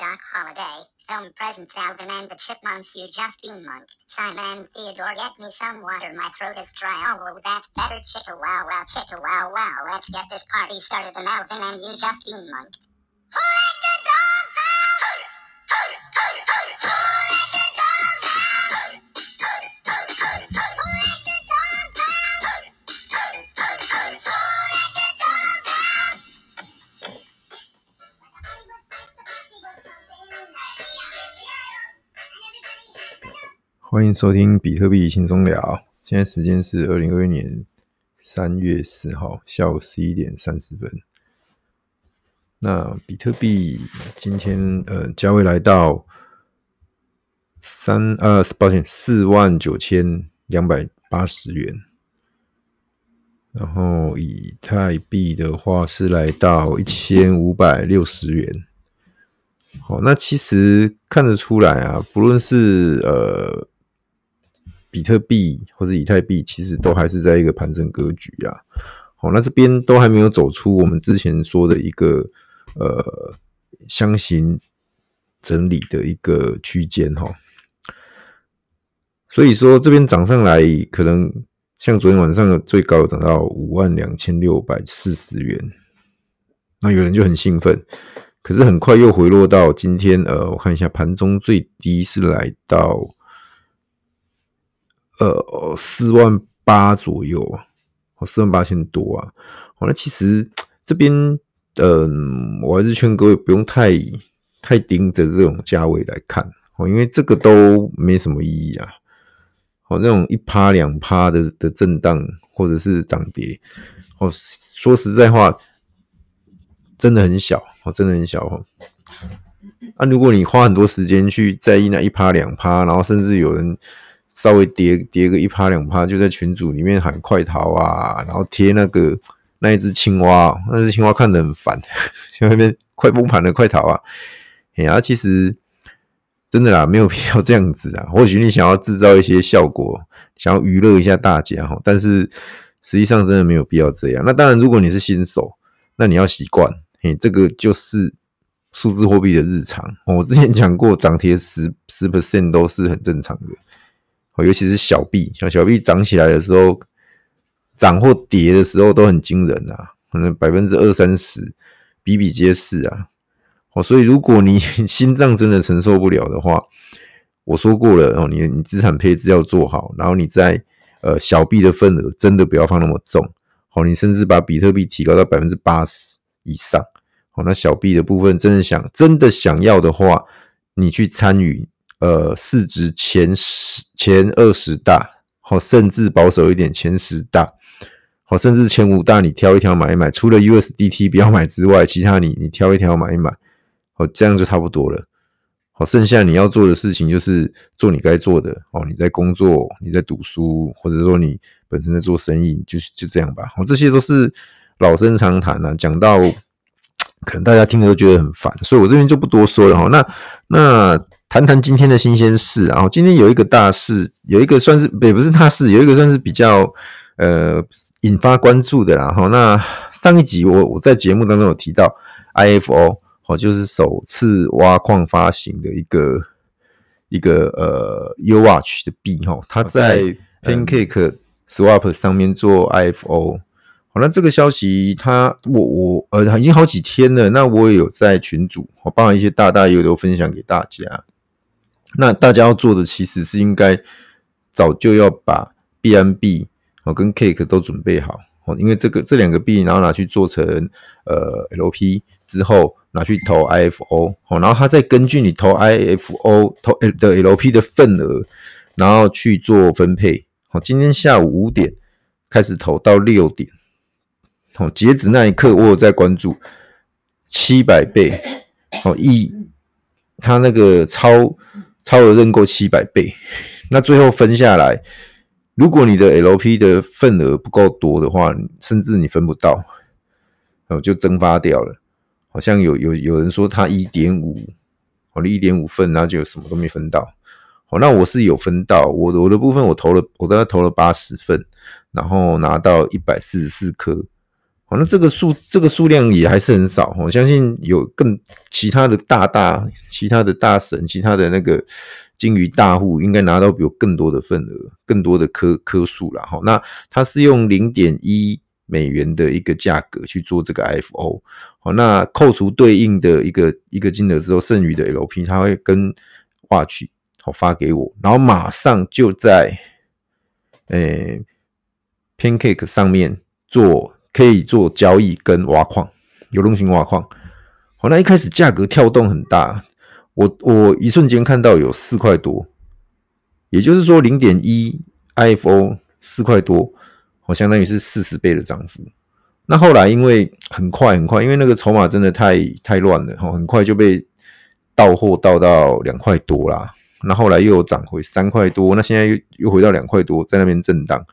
Doc Holliday. Film presents Alvin and the Chipmunks. You just been monked. Simon Theodore, get me some water. My throat is dry. Oh, that's better. Chicka wow wow, chicka wow wow. Let's get this party started. And Alvin and you just been 欢迎收听比特币轻松聊。现在时间是二零二一年三月四号下午十一点三十分。那比特币今天呃价位来到三呃抱歉四万九千两百八十元，然后以太币的话是来到一千五百六十元。好，那其实看得出来啊，不论是呃。比特币或者以太币其实都还是在一个盘整格局啊，好，那这边都还没有走出我们之前说的一个呃箱型整理的一个区间哈，所以说这边涨上来，可能像昨天晚上的最高涨到五万两千六百四十元，那有人就很兴奋，可是很快又回落到今天呃，我看一下盘中最低是来到。呃，四万八左右啊，哦，四万八千多啊。好，那其实这边，嗯，我还是劝各位不用太太盯着这种价位来看，哦，因为这个都没什么意义啊。哦，那种一趴两趴的的震荡或者是涨跌，哦，说实在话，真的很小，哦，真的很小哦。啊，如果你花很多时间去在意那一趴两趴，然后甚至有人。稍微跌跌个一趴两趴，就在群组里面喊快逃啊，然后贴那个那一只青蛙，那只青蛙看得很烦，像那边快崩盘了，快逃啊！哎呀，其实真的啦，没有必要这样子啊。或许你想要制造一些效果，想要娱乐一下大家哈，但是实际上真的没有必要这样。那当然，如果你是新手，那你要习惯，嘿，这个就是数字货币的日常。我之前讲过，涨跌十十 percent 都是很正常的。尤其是小币，像小币涨起来的时候，涨或跌的时候都很惊人啊，可能百分之二三十，比比皆是啊。哦，所以如果你 心脏真的承受不了的话，我说过了哦，你你资产配置要做好，然后你在呃小币的份额真的不要放那么重，好，你甚至把比特币提高到百分之八十以上，好，那小币的部分真的想真的想要的话，你去参与。呃，市值前十、前二十大，好，甚至保守一点，前十大，好，甚至前五大，你挑一挑买一买。除了 USDT 不要买之外，其他你你挑一挑买一买，好，这样就差不多了。好，剩下你要做的事情就是做你该做的。哦，你在工作，你在读书，或者说你本身在做生意，就就这样吧。好，这些都是老生常谈了，讲到可能大家听了都觉得很烦，所以我这边就不多说了。哈，那那。谈谈今天的新鲜事，然后今天有一个大事，有一个算是也不是大事，有一个算是比较呃引发关注的啦。哈，那上一集我我在节目当中有提到 IFO，哦，就是首次挖矿发行的一个一个呃 UWatch 的币哈，它在 Pancake Swap 上面做 IFO。好，那这个消息它我我呃已经好几天了，那我也有在群组，我帮一些大大也都分享给大家。那大家要做的其实是应该早就要把 BNB 哦跟 Cake 都准备好哦，因为这个这两个币然后拿去做成呃 LP 之后拿去投 IFO 哦，然后它再根据你投 IFO 投的 LP 的份额，然后去做分配。好，今天下午五点开始投到六点，哦，截止那一刻我有在关注七百倍哦，一它那个超。超额认购七百倍，那最后分下来，如果你的 LP 的份额不够多的话，甚至你分不到，哦，就蒸发掉了。好像有有有人说他一点五，我的一点五份，然后就什么都没分到。好，那我是有分到，我我的部分我投了，我大概投了八十份，然后拿到一百四十四颗，好，那这个数这个数量也还是很少。我相信有更其他的大大、其他的大神、其他的那个鲸鱼大户，应该拿到比我更多的份额、更多的颗颗数了。哈，那它是用零点一美元的一个价格去做这个 F.O。好，那扣除对应的一个一个金额之后，剩余的 LP，它会跟 Watch 好发给我，然后马上就在诶、Pancake 上面做。可以做交易跟挖矿，流动性挖矿。好，那一开始价格跳动很大，我我一瞬间看到有四块多，也就是说零点一 IFO 四块多，我相当于是四十倍的涨幅。那后来因为很快很快，因为那个筹码真的太太乱了，很快就被到货到到两块多啦。那后来又涨回三块多，那现在又又回到两块多，在那边震荡。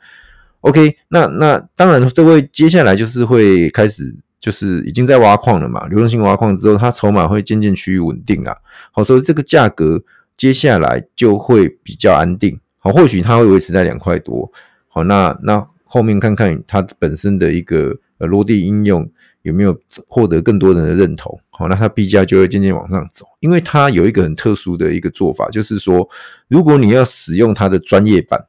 OK，那那当然，这位接下来就是会开始，就是已经在挖矿了嘛。流动性挖矿之后，它筹码会渐渐趋于稳定啊。好，所以这个价格接下来就会比较安定。好，或许它会维持在两块多。好，那那后面看看它本身的一个呃落地应用有没有获得更多人的认同。好，那它币价就会渐渐往上走，因为它有一个很特殊的一个做法，就是说，如果你要使用它的专业版。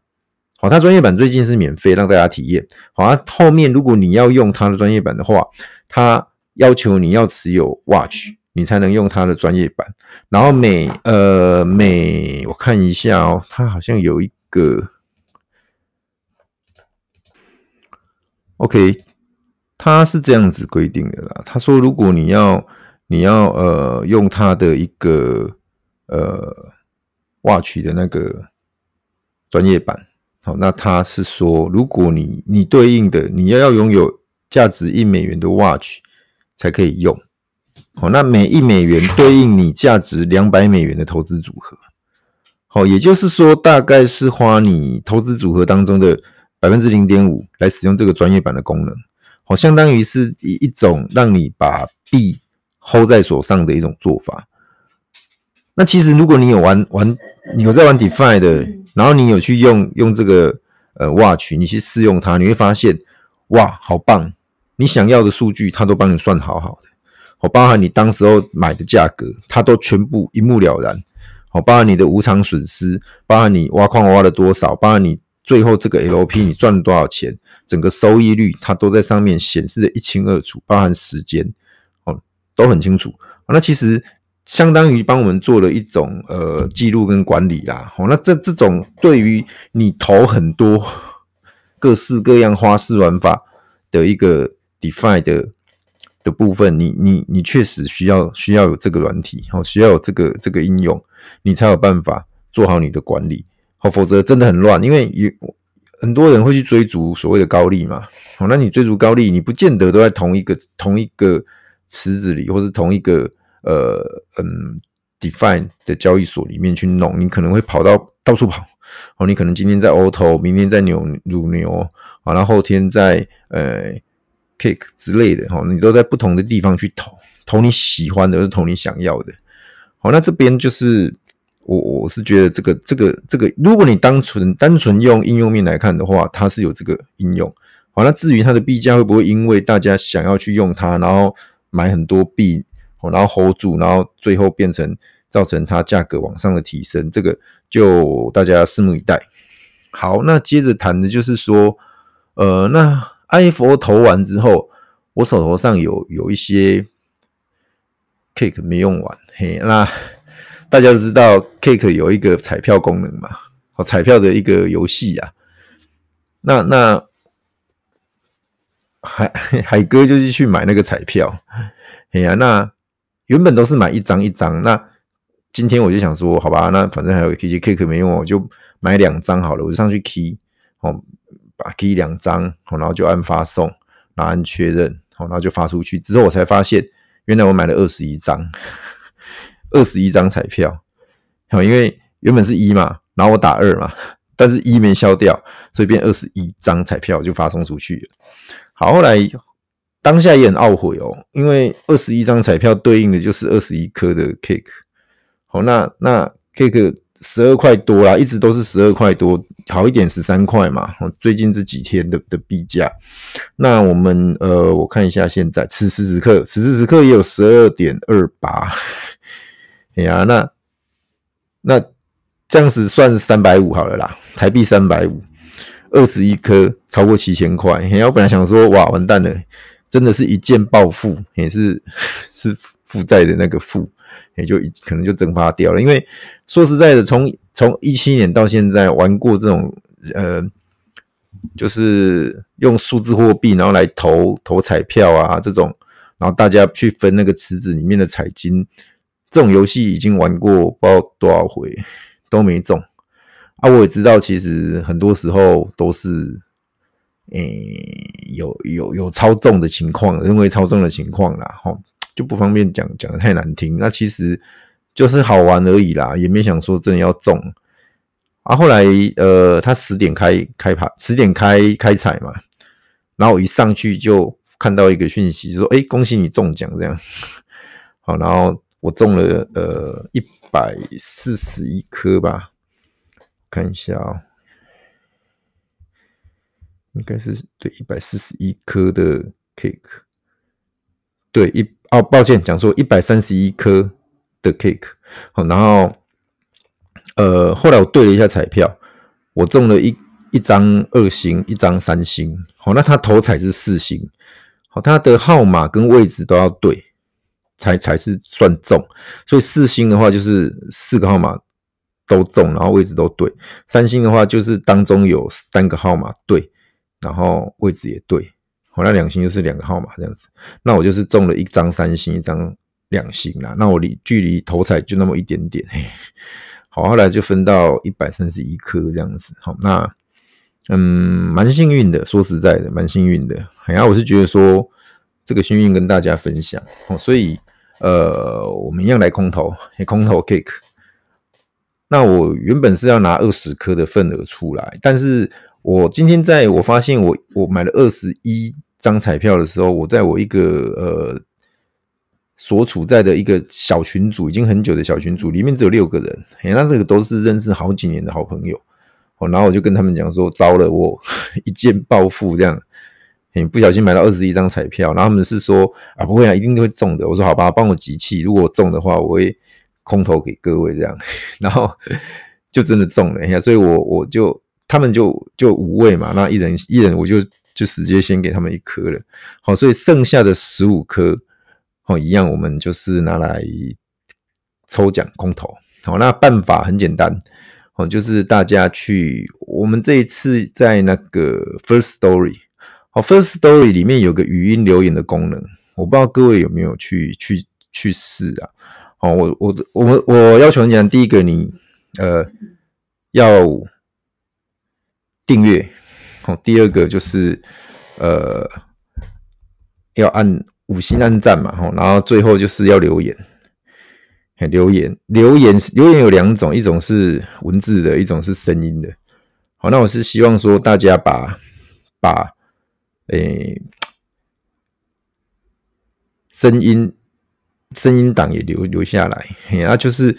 好，它专业版最近是免费让大家体验。好，它后面如果你要用它的专业版的话，它要求你要持有 Watch，你才能用它的专业版。然后每呃每我看一下哦，它好像有一个 OK，它是这样子规定的啦。他说，如果你要你要呃用它的一个呃 Watch 的那个专业版。好，那他是说，如果你你对应的你要要拥有价值一美元的 Watch 才可以用。好，那每一美元对应你价值两百美元的投资组合。好，也就是说，大概是花你投资组合当中的百分之零点五来使用这个专业版的功能。好，相当于是以一种让你把币 hold 在手上的一种做法。那其实如果你有玩玩，你有在玩 DeFi 的。然后你有去用用这个呃 Watch，你去试用它，你会发现哇，好棒！你想要的数据，它都帮你算好好的，好，包含你当时候买的价格，它都全部一目了然，好，包含你的无偿损失，包含你挖矿挖了多少，包含你最后这个 LP 你赚了多少钱，整个收益率它都在上面显示的一清二楚，包含时间哦都很清楚。那其实。相当于帮我们做了一种呃记录跟管理啦，好，那这这种对于你投很多各式各样花式玩法的一个 DeFi 的的部分，你你你确实需要需要有这个软体，好，需要有这个这个应用，你才有办法做好你的管理，好，否则真的很乱，因为有很多人会去追逐所谓的高利嘛，好，那你追逐高利，你不见得都在同一个同一个池子里，或是同一个。呃嗯 define 的交易所里面去弄，你可能会跑到到处跑哦。你可能今天在 Auto，明天在牛乳牛，然后后天在呃 Cake 之类的哈，你都在不同的地方去投，投你喜欢的，是投你想要的。好，那这边就是我我是觉得这个这个这个，如果你单纯单纯用应用面来看的话，它是有这个应用。好，那至于它的币价会不会因为大家想要去用它，然后买很多币？然后 hold 住，然后最后变成造成它价格往上的提升，这个就大家拭目以待。好，那接着谈的就是说，呃，那 IFO 投完之后，我手头上有有一些 Cake 没用完，嘿，那大家都知道 Cake 有一个彩票功能嘛，好，彩票的一个游戏啊，那那海 海哥就是去买那个彩票，嘿呀，那。原本都是买一张一张，那今天我就想说，好吧，那反正还有 KJ Cake 没用，我就买两张好了，我就上去 key，哦，把 key 两张，然后就按发送，然后按确认，然后就发出去。之后我才发现，原来我买了二十一张，二十一张彩票，因为原本是一嘛，然后我打二嘛，但是一没消掉，所以变二十一张彩票就发送出去了。好，后来。当下也很懊悔哦，因为二十一张彩票对应的就是二十一颗的 cake。好，那那 cake 十二块多啦，一直都是十二块多，好一点十三块嘛。最近这几天的的币价，那我们呃，我看一下现在此时此刻，此时此刻也有十二点二八。哎呀，那那这样子算三百五好了啦，台币三百五，二十一颗超过七千块。哎呀，我本来想说哇，完蛋了，真的是一键暴富，也是 是负债的那个负。也就可能就蒸发掉了，因为说实在的，从从一七年到现在玩过这种呃，就是用数字货币然后来投投彩票啊这种，然后大家去分那个池子里面的彩金，这种游戏已经玩过不知道多少回都没中啊！我也知道，其实很多时候都是诶、有有有操纵的情况，认为操纵的情况啦，齁。就不方便讲，讲的太难听。那其实就是好玩而已啦，也没想说真的要中。啊，后来呃，他十点开开盘，十点开开彩嘛，然后我一上去就看到一个讯息说：“哎，恭喜你中奖！”这样。好，然后我中了呃一百四十一颗吧，看一下啊、应该是对一百四十一颗的 cake，对一。哦，抱歉，讲错一百三十一颗的 cake，好，然后呃，后来我对了一下彩票，我中了一一张二星，一张三星，好，那他头彩是四星，好，他的号码跟位置都要对，才才是算中，所以四星的话就是四个号码都中，然后位置都对，三星的话就是当中有三个号码对，然后位置也对。好那两星就是两个号码这样子，那我就是中了一张三星，一张两星啦。那我离距离头彩就那么一点点，好，后来就分到一百三十一颗这样子。好，那嗯，蛮幸运的，说实在的，蛮幸运的。然后我是觉得说这个幸运跟大家分享，所以呃，我们一样来空投，空投 cake。那我原本是要拿二十颗的份额出来，但是我今天在我发现我我买了二十一。张彩票的时候，我在我一个呃所处在的一个小群组，已经很久的小群组里面只有六个人，那这个都是认识好几年的好朋友，哦，然后我就跟他们讲说，糟了，我 一键暴富这样，欸，不小心买到二十一张彩票，然后他们是说啊，不会啊，一定会中的，我说好吧，帮我集气，如果我中的话，我会空投给各位这样，然后就真的中了，一下，所以我我就他们就就五位嘛，那一人一人我就。就直接先给他们一颗了，好，所以剩下的十五颗，好，一样，我们就是拿来抽奖空投，好，那办法很简单，好，就是大家去，我们这一次在那个 First Story，好，First Story 里面有个语音留言的功能，我不知道各位有没有去去去试啊？好，我我我们我要求你讲，第一个你呃要订阅。第二个就是，呃，要按五星按赞嘛，吼然后最后就是要留言，留言留言留言有两种，一种是文字的，一种是声音的。好，那我是希望说大家把把诶声音声音档也留留下来，然后就是。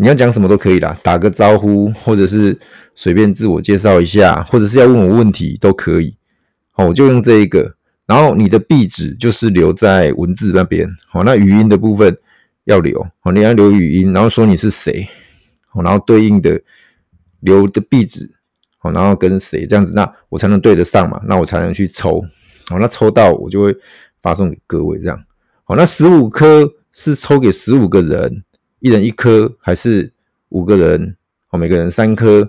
你要讲什么都可以啦，打个招呼，或者是随便自我介绍一下，或者是要问我问题都可以。好，我就用这一个。然后你的壁纸就是留在文字那边。好，那语音的部分要留。好，你要留语音，然后说你是谁。好，然后对应的留的壁纸。好，然后跟谁这样子，那我才能对得上嘛？那我才能去抽。好，那抽到我就会发送给各位这样。好，那十五颗是抽给十五个人。一人一颗，还是五个人？哦，每个人三颗，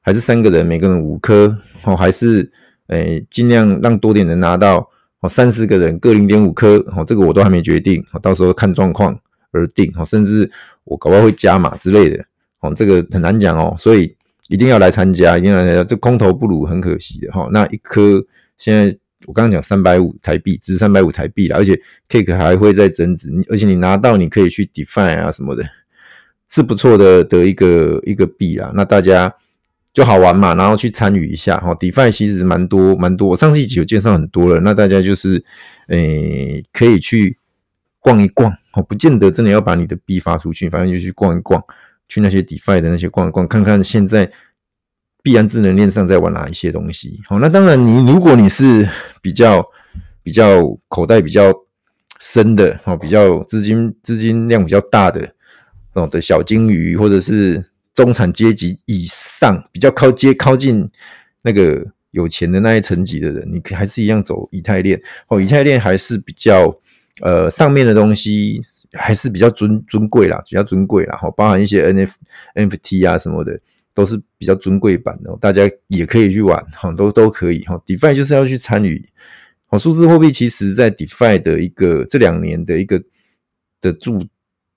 还是三个人，每个人五颗？哦，还是诶，尽量让多点人拿到。哦，三十个人各零点五颗。哦，这个我都还没决定，哦，到时候看状况而定。哦，甚至我搞不好会加码之类的。哦，这个很难讲哦，所以一定要来参加，一定要来参加。这空投不如很可惜的哈。那一颗现在。我刚刚讲三百五台币，值三百五台币啦，而且 Cake 还会再增值，而且你拿到你可以去 Define 啊什么的，是不错的的一个一个币啊。那大家就好玩嘛，然后去参与一下哈。Define 其实蛮多蛮多，我上次一集有介绍很多了，那大家就是诶、可以去逛一逛哦，不见得真的要把你的币发出去，反正就去逛一逛，去那些 DeFi 的那些逛一逛，看看现在必然智能链上在玩哪一些东西。好，那当然，你如果你是比较比较口袋比较深的，哦，比较资金资金量比较大的哦的小金鱼，或者是中产阶级以上，比较靠接靠近那个有钱的那一层级的人，你还是一样走以太链。哦，以太链还是比较呃上面的东西。还是比较尊尊贵啦，比较尊贵啦，哈，包含一些 N F N F T 啊什么的，都是比较尊贵版的，大家也可以去玩，哈，都都可以，哈。DeFi 就是要去参与，好，数字货币其实在 DeFi 的一个这两年的一个的注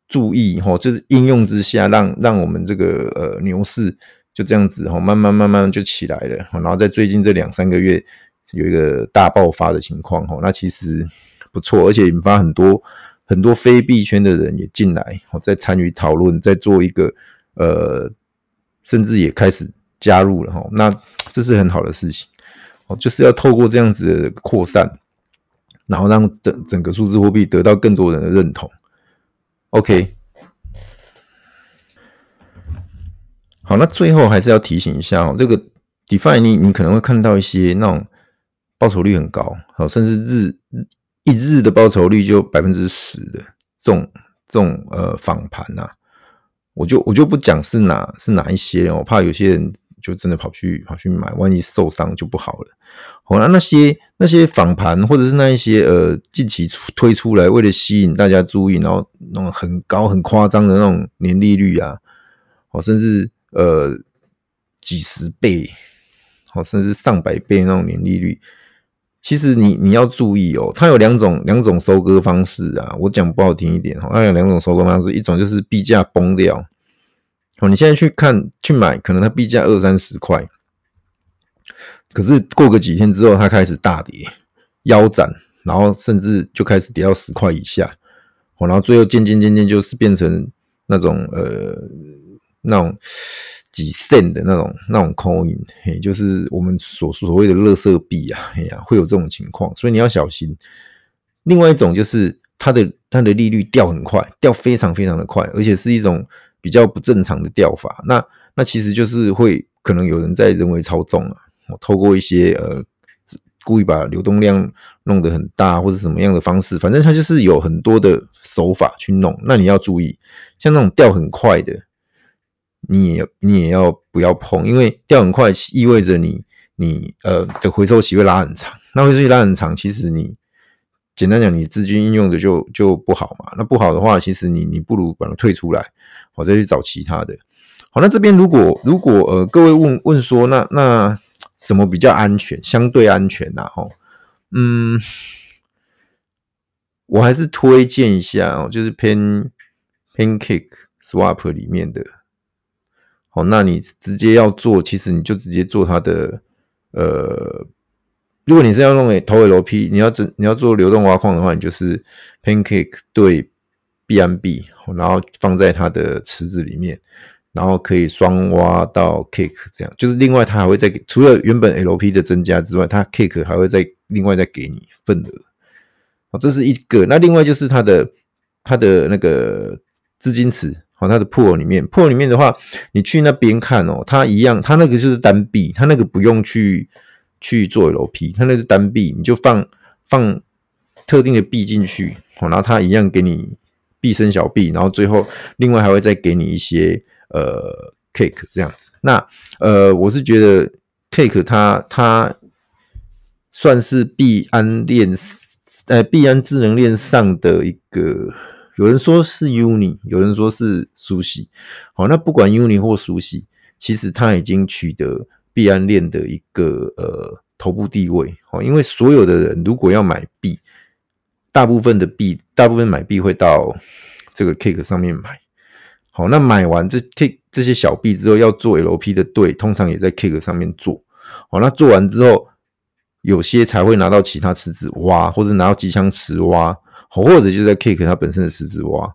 注意，哈，就是应用之下，让让我们这个呃牛市就这样子，哈，慢慢慢慢就起来了，然后在最近这两三个月有一个大爆发的情况，哈，那其实不错，而且引发很多。很多非币圈的人也进来，我在参与讨论，在做一个呃，甚至也开始加入了哈。那这是很好的事情，哦，就是要透过这样子的扩散，然后让整整个数字货币得到更多人的认同。OK，好，那最后还是要提醒一下哦，这个 DeFi 你你可能会看到一些那种报酬率很高，好，甚至日。一日的报酬率就百分之十的这种这种呃仿盘呐，我就我就不讲是哪是哪一些，我怕有些人就真的跑去跑去买，万一受伤就不好了。好，那那些那些仿盘或者是那一些呃近期推出来为了吸引大家注意，然后那种很高很夸张的那种年利率啊，哦，甚至呃几十倍，哦，甚至上百倍那种年利率。其实你你要注意哦，它有两种两种收割方式啊。我讲不好听一点哈，它有两种收割方式，一种就是币价崩掉，哦，你现在去看去买，可能它币价二三十块，可是过个几天之后，它开始大跌腰斩，然后甚至就开始跌到十块以下，哦，然后最后渐渐渐渐就是变成那种呃那种。几 cent 的那种那种 coin，嘿，就是我们所所谓的垃圾币啊，哎呀，会有这种情况，所以你要小心。另外一种就是它的它的利率掉很快，掉非常非常的快，而且是一种比较不正常的掉法。那那其实就是会可能有人在人为操纵啊，透过一些呃故意把流动量弄得很大，或者什么样的方式，反正它就是有很多的手法去弄。那你要注意，像那种掉很快的。你也你也要不要碰？因为掉很快意味着你你呃的回收期会拉很长，那回收期拉很长，其实你简单讲，你资金运用的就就不好嘛。那不好的话，其实你你不如把它退出来，我再去找其他的。好，那这边如果如果呃各位问问说，那那什么比较安全？相对安全呐？吼，嗯，我还是推荐一下哦，就是 Pan Pancake Swap 里面的。好，那你直接要做，其实你就直接做它的，呃，如果你是要弄投 LP，你要整你要做流动挖矿的话，你就是 Pancake 对 BMB，然后放在它的池子里面，然后可以双挖到 Cake，这样就是另外它还会再，除了原本 LP 的增加之外，它 Cake 还会再另外再给你份额，好，这是一个，那另外就是它的它的那个资金池。它的 pool 里面，pool 里面的话，你去那边看哦，它一样，它那个就是单币，它那个不用去去做 LP，它那是单币，你就放放特定的币进去，然后它一样给你币生小币，然后最后另外还会再给你一些呃 cake 这样子。那呃，我是觉得 cake 它它算是币安链呃币安智能链上的一个。有人说是 Uni，有人说是 Sushi。好，那不管 Uni 或 Sushi，其实它已经取得币安链的一个呃头部地位。好，因为所有的人如果要买币，大部分的币，大部分买币会到这个 Cake 上面买。好，那买完这 Cake 这些小币之后，要做 LP 的队，通常也在 Cake 上面做。好，那做完之后，有些才会拿到其他池子挖，或者拿到机枪池挖。或者就在 Cake 它本身的池子挖，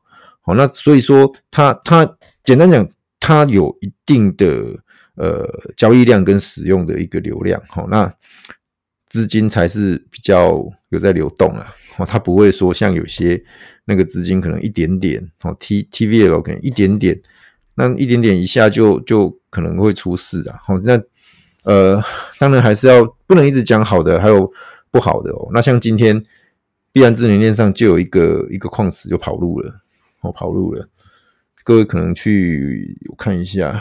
好，那所以说它它简单讲，它有一定的呃交易量跟使用的一个流量，好，那资金才是比较有在流动啊，哦，它不会说像有些那个资金可能一点点，哦，T TVL 可能一点点，那一点点一下就就可能会出事啊。好，那呃，当然还是要不能一直讲好的，还有不好的哦。那像今天币安智能链上就有一个一个矿石就跑路了，哦，跑路了。各位可能去我看一下，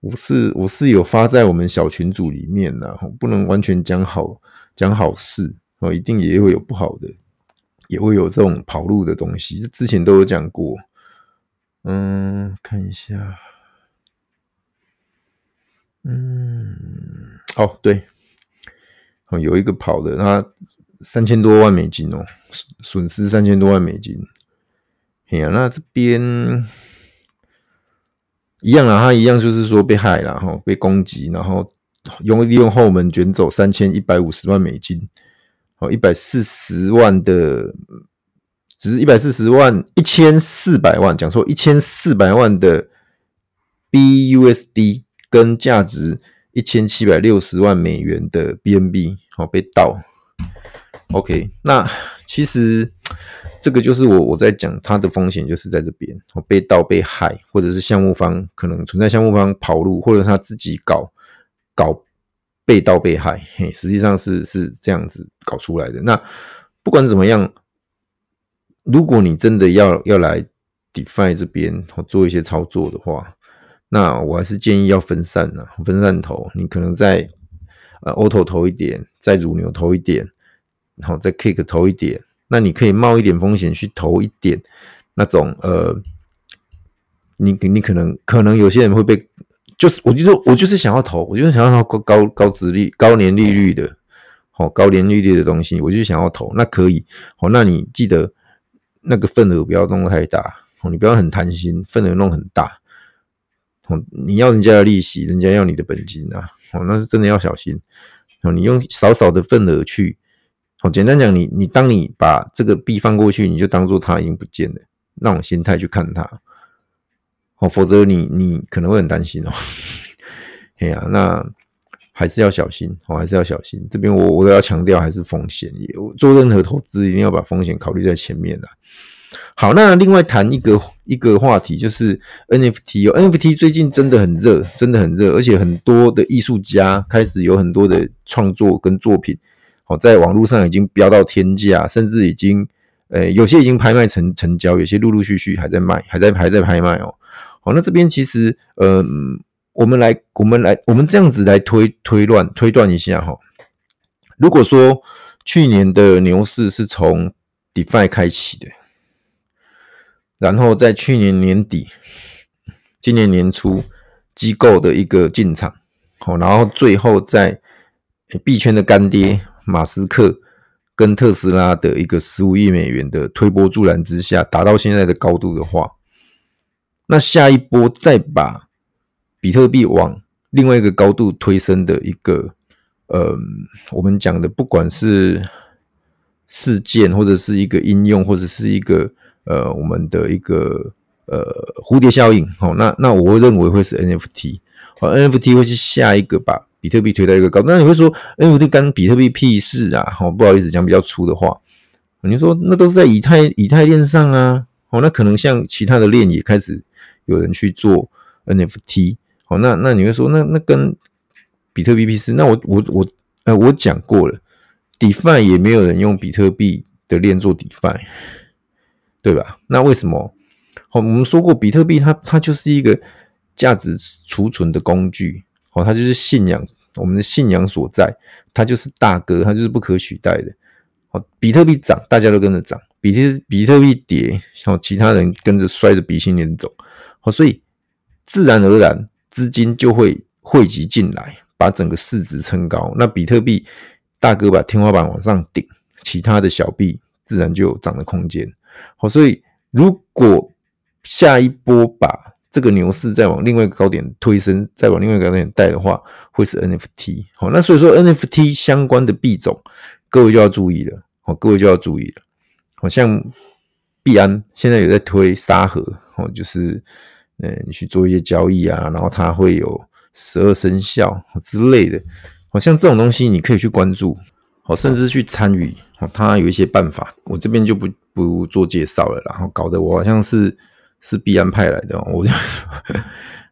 我是我是有发在我们小群组里面的，不能完全讲好讲好事哦，一定也会有不好的，也会有这种跑路的东西，之前都有讲过。嗯，看一下，嗯，哦对，哦有一个跑的，他三千多万美金哦，损失三千多万美金。哎呀，那这边一样啊，他一样就是说被害了哈，被攻击，然后用利用后门卷走三千一百五十万美金，哦，一百四十万的，只是一百四十万，一千四百万，讲错，一千四百万的 BUSD 跟价值一千七百六十万美元的 BNB，好被盗。OK，那其实。这个就是我我在讲它的风险，就是在这边，哦被盗被害，或者是项目方可能存在项目方跑路，或者他自己搞搞被盗被害，嘿，实际上是是这样子搞出来的。那不管怎么样，如果你真的要要来 DeFi 这边做一些操作的话，那我还是建议要分散呐，分散投。你可能在呃 Auto 投一点，在乳牛投一点，然后在 Cake 投一点。那你可以冒一点风险去投一点那种呃，你你可能可能有些人会被，就是我就说我就是想要投，我就是想要高高高殖利高年利率的，好高年利率的东西，我就想要投，那可以，好，那你记得那个份额不要弄太大，哦，你不要很贪心，份额弄很大，你要人家的利息，人家要你的本金啊，哦，那是真的要小心，哦，你用少少的份额去。哦，简单讲，你你当你把这个币放过去，你就当做它已经不见了，那种心态去看它。哦，否则你你可能会很担心哦。哎呀，那还是要小心，哦，还是要小心。这边我我都要强调，还是风险，做任何投资一定要把风险考虑在前面的。好，那另外谈一个一个话题，就是 NFT 哦，NFT 最近真的很热，真的很热，而且很多的艺术家开始有很多的创作跟作品。在网络上已经飙到天价，甚至已经，呃，有些已经拍卖成成交，有些陆陆续续还在卖，还在还在拍卖哦。好，那这边其实，呃，我们来，我们来，我们这样子来推推断推断一下哈。如果说去年的牛市是从 DeFi 开启的，然后在去年年底、今年年初机构的一个进场，好，然后最后在币圈的干爹。马斯克跟特斯拉的一个十五亿美元的推波助澜之下，达到现在的高度的话，那下一波再把比特币往另外一个高度推升的一个，呃，我们讲的不管是事件或者是一个应用，或者是一个呃我们的一个呃蝴蝶效应，好，那那我会认为会是 NFT，好，NFT 会是下一个把。比特币推到一个高，那你会说，，NFT 跟比特币屁事啊？好，不好意思讲比较粗的话，你说那都是在以太以太链上啊，哦，那可能像其他的链也开始有人去做 NFT，好，那那你会说，那那跟比特币屁事？那我我我，呃，我讲过了，DeFi 也没有人用比特币的链做 DeFi，对吧？那为什么？好，我们说过，比特币它它就是一个价值储存的工具。哦，它就是信仰，我们的信仰所在，它就是大哥，它就是不可取代的。好，比特币涨，大家都跟着涨；比特比特币跌，好，其他人跟着摔着鼻青脸肿。好，所以自然而然资金就会汇集进来，把整个市值撑高。那比特币大哥把天花板往上顶，其他的小币自然就有涨的空间。好，所以如果下一波把这个牛市再往另外一个高点推升，再往另外一个高点带的话，会是 NFT。好，那所以说 NFT 相关的币种，各位就要注意了。好，各位就要注意了。好像币安现在有在推沙盒，哦，就是嗯，你去做一些交易啊，然后它会有十二生肖之类的。好像这种东西你可以去关注，好，甚至去参与。好，它有一些办法，我这边就不不做介绍了。然后搞得我好像是。是币安派来的，我就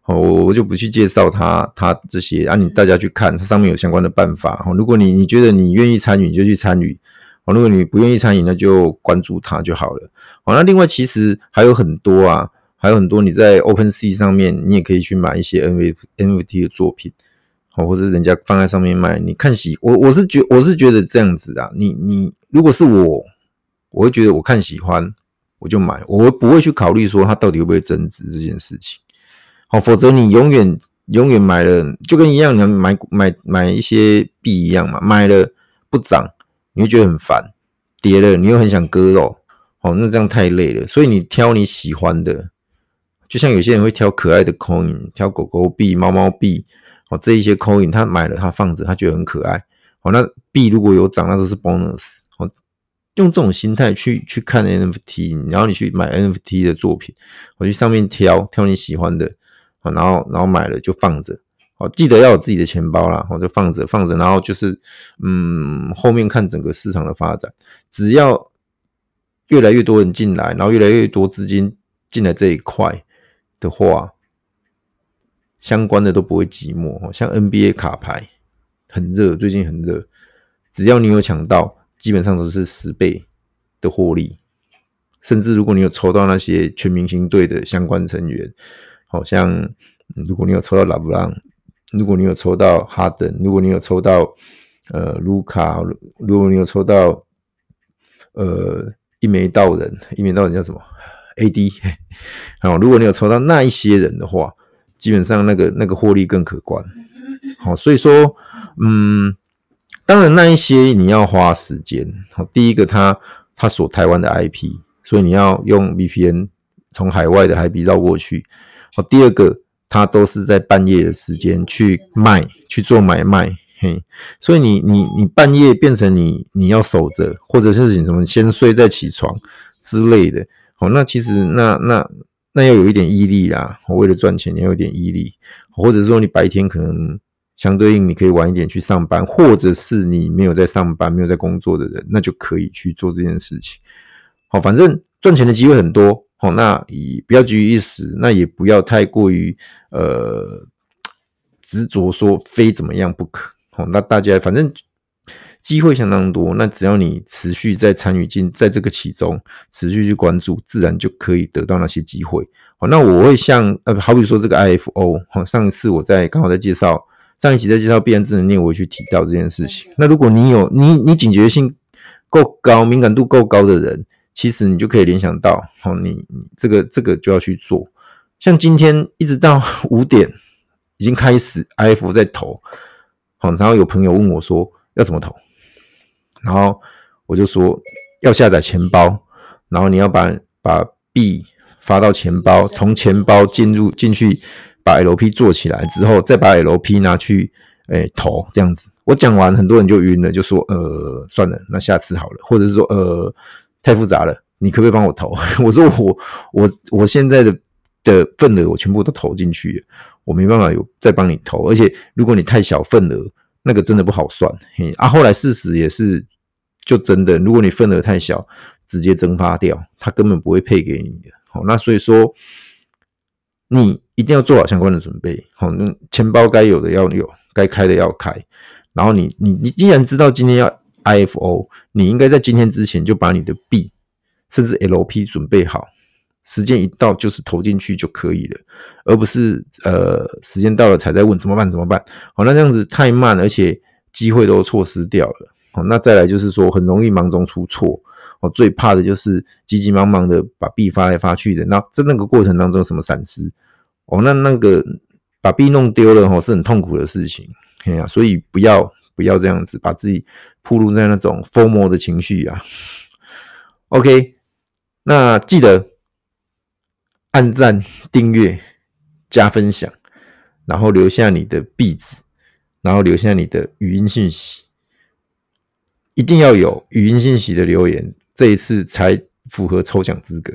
我我就不去介绍他他这些啊，你大家去看，它上面有相关的办法。如果你你觉得你愿意参与，你就去参与；如果你不愿意参与，那就关注它就好了。好，那另外其实还有很多啊，还有很多你在 OpenSea 上面，你也可以去买一些 NFT 的作品。或者人家放在上面卖，你看喜我我是觉我是觉得这样子啊，你你如果是我，我会觉得我看喜欢我就买，我不会去考虑说它到底会不会增值这件事情。好，否则你永远永远买了就跟一样，你买买买一些币一样嘛，买了不涨，你会觉得很烦；跌了，你又很想割肉。好，那这样太累了。所以你挑你喜欢的，就像有些人会挑可爱的 coin，挑狗狗币、猫猫币。哦，这一些 coin 他买了，他放着，他觉得很可爱。哦，那币如果有涨，那都是 bonus。哦，用这种心态去去看 NFT，然后你去买 NFT 的作品，我去上面挑挑你喜欢的，然后然后买了就放着。哦，记得要有自己的钱包啦，我就放着放着，然后就是嗯，后面看整个市场的发展，只要越来越多人进来，然后越来越多资金进来这一块的话。相关的都不会寂寞，像 NBA 卡牌很热，最近很热，只要你有抢到，基本上都是十倍的获利。甚至如果你有抽到那些全明星队的相关成员，好像如果你有抽到拉布朗，如果你有抽到哈登，如果你有抽到呃卢卡，如果你有抽到呃一眉道人，一眉道人叫什么？AD，好，如果你有抽到那一些人的话。基本上那个那个获利更可观，好，所以说，嗯，当然那一些你要花时间，好，第一个他他锁台湾的 IP，所以你要用 VPN 从海外的 IP 绕过去，好，第二个他都是在半夜的时间去卖去做买卖，嘿，所以你你你半夜变成你你要守着，或者是你什么先睡再起床之类的，好，那其实那那。那要有一点毅力啦，我为了赚钱，你要有点毅力，或者说你白天可能相对应你可以晚一点去上班，或者是你没有在上班、没有在工作的人，那就可以去做这件事情。好，反正赚钱的机会很多，好，那以不要急于一时，那也不要太过于呃执着说非怎么样不可。好，那大家反正。机会相当多，那只要你持续在参与进，在这个其中持续去关注，自然就可以得到那些机会。好，那我会像呃，好比说这个 IFO，好，上一次我在刚好在介绍上一期在介绍必然智能链，我会去提到这件事情。那如果你有你你警觉性够高、敏感度够高的人，其实你就可以联想到，好，你你这个这个就要去做。像今天一直到 五点已经开始，IFO 在投，好，然后有朋友问我说要怎么投？然后我就说要下载钱包，然后你要把把币发到钱包，从钱包进入进去，把 LP 做起来之后，再把 LP 拿去诶投这样子。我讲完，很多人就晕了，就说呃算了，那下次好了，或者是说呃太复杂了，你可不可以帮我投？我说我我我现在的的份额我全部都投进去了，我没办法有再帮你投，而且如果你太小份额。那个真的不好算，嘿啊！后来事实也是，就真的，如果你份额太小，直接蒸发掉，他根本不会配给你的。好，那所以说，你一定要做好相关的准备。好，那钱包该有的要有，该开的要开。然后你你你既然知道今天要 IFO，你应该在今天之前就把你的币甚至 LP 准备好。时间一到就是投进去就可以了，而不是呃时间到了才在问怎么办怎么办？好，那这样子太慢，而且机会都错失掉了。好，那再来就是说很容易忙中出错。我最怕的就是急急忙忙的把币发来发去的，那在那个过程当中什么闪失？哦，那那个把币弄丢了哦，是很痛苦的事情。哎呀，所以不要不要这样子把自己暴露在那种疯魔的情绪啊。OK，那记得。按赞、订阅、加分享，然后留下你的壁纸，然后留下你的语音信息，一定要有语音信息的留言，这一次才符合抽奖资格。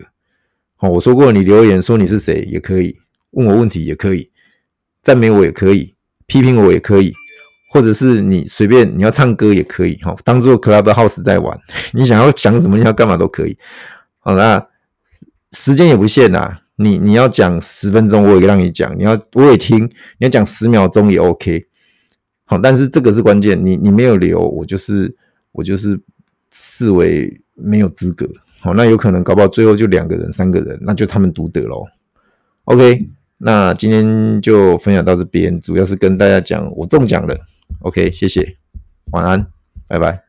好，我说过，你留言说你是谁也可以，问我问题也可以，赞美我也可以，批评我也可以，或者是你随便你要唱歌也可以，哈，当做 Clubhouse 在玩，你想要讲什么，你要干嘛都可以。好，那时间也不限呐。你你要讲十分钟，我也让你讲；你要我也听，你要讲十秒钟也 OK。好，但是这个是关键，你你没有留，我就是我就是视为没有资格。好，那有可能搞不好最后就两个人、三个人，那就他们独得喽。OK，那今天就分享到这边，主要是跟大家讲我中奖了。OK，谢谢，晚安，拜拜。